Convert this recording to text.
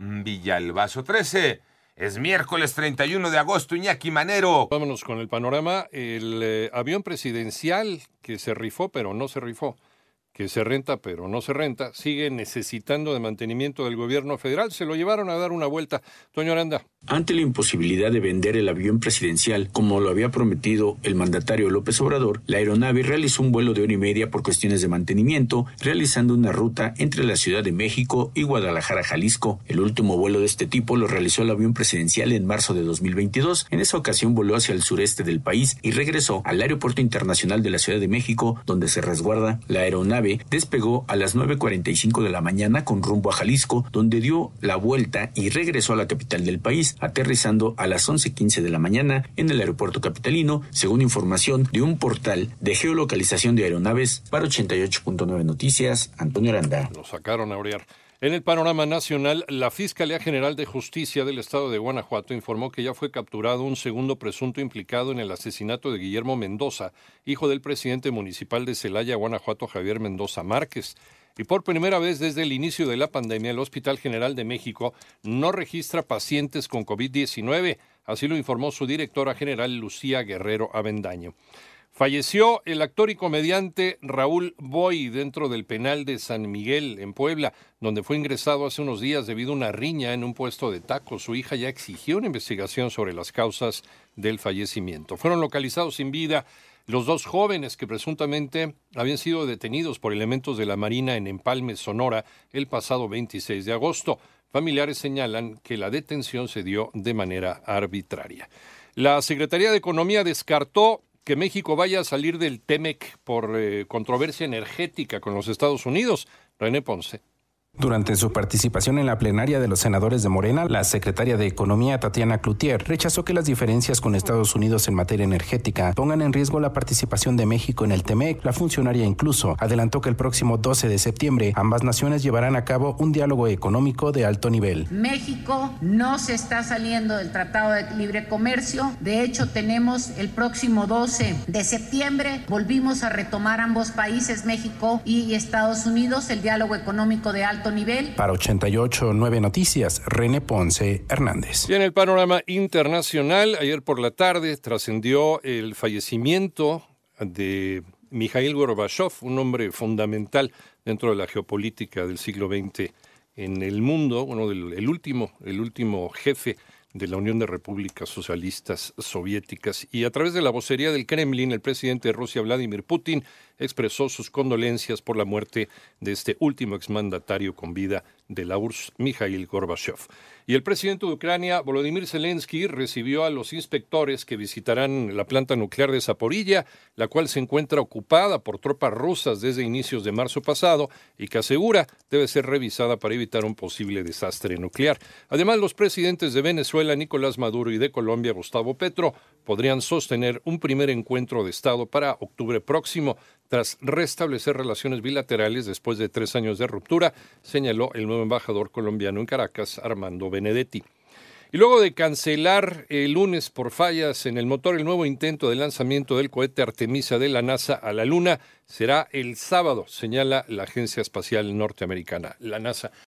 Villalbazo13. Es miércoles 31 de agosto, Iñaki Manero. Vámonos con el panorama. El eh, avión presidencial que se rifó, pero no se rifó que se renta pero no se renta, sigue necesitando de mantenimiento del gobierno federal. Se lo llevaron a dar una vuelta. Toño Aranda. Ante la imposibilidad de vender el avión presidencial, como lo había prometido el mandatario López Obrador, la aeronave realizó un vuelo de hora y media por cuestiones de mantenimiento, realizando una ruta entre la Ciudad de México y Guadalajara, Jalisco. El último vuelo de este tipo lo realizó el avión presidencial en marzo de 2022. En esa ocasión voló hacia el sureste del país y regresó al Aeropuerto Internacional de la Ciudad de México, donde se resguarda la aeronave despegó a las 9.45 de la mañana con rumbo a Jalisco, donde dio la vuelta y regresó a la capital del país, aterrizando a las 11.15 de la mañana en el aeropuerto capitalino, según información de un portal de geolocalización de aeronaves para 88.9 Noticias, Antonio Aranda. Lo sacaron a orear. En el panorama nacional, la Fiscalía General de Justicia del Estado de Guanajuato informó que ya fue capturado un segundo presunto implicado en el asesinato de Guillermo Mendoza, hijo del presidente municipal de Celaya, Guanajuato, Javier Mendoza Márquez. Y por primera vez desde el inicio de la pandemia, el Hospital General de México no registra pacientes con COVID-19, así lo informó su directora general Lucía Guerrero Avendaño. Falleció el actor y comediante Raúl Boy dentro del penal de San Miguel, en Puebla, donde fue ingresado hace unos días debido a una riña en un puesto de tacos. Su hija ya exigió una investigación sobre las causas del fallecimiento. Fueron localizados sin vida los dos jóvenes que presuntamente habían sido detenidos por elementos de la Marina en Empalme, Sonora, el pasado 26 de agosto. Familiares señalan que la detención se dio de manera arbitraria. La Secretaría de Economía descartó que México vaya a salir del TEMEC por eh, controversia energética con los Estados Unidos. René Ponce. Durante su participación en la plenaria de los senadores de Morena, la secretaria de Economía, Tatiana Cloutier, rechazó que las diferencias con Estados Unidos en materia energética pongan en riesgo la participación de México en el TEMEC. La funcionaria incluso adelantó que el próximo 12 de septiembre ambas naciones llevarán a cabo un diálogo económico de alto nivel. México no se está saliendo del Tratado de Libre Comercio. De hecho, tenemos el próximo 12 de septiembre, volvimos a retomar ambos países, México y Estados Unidos, el diálogo económico de alto nivel. Para 88.9 Noticias, René Ponce Hernández. Y en el panorama internacional, ayer por la tarde trascendió el fallecimiento de Mikhail Gorbachev, un hombre fundamental dentro de la geopolítica del siglo XX en el mundo, uno del el último, el último jefe de la Unión de Repúblicas Socialistas Soviéticas. Y a través de la vocería del Kremlin, el presidente de Rusia, Vladimir Putin, expresó sus condolencias por la muerte de este último exmandatario con vida de la URSS, Mikhail Gorbachev. Y el presidente de Ucrania, Volodymyr Zelensky, recibió a los inspectores que visitarán la planta nuclear de Zaporilla, la cual se encuentra ocupada por tropas rusas desde inicios de marzo pasado y que asegura debe ser revisada para evitar un posible desastre nuclear. Además, los presidentes de Venezuela, Nicolás Maduro, y de Colombia, Gustavo Petro, podrían sostener un primer encuentro de Estado para octubre próximo tras restablecer relaciones bilaterales después de tres años de ruptura, señaló el nuevo embajador colombiano en Caracas, Armando Benedetti. Y luego de cancelar el lunes por fallas en el motor el nuevo intento de lanzamiento del cohete Artemisa de la NASA a la Luna, será el sábado, señala la Agencia Espacial Norteamericana. La NASA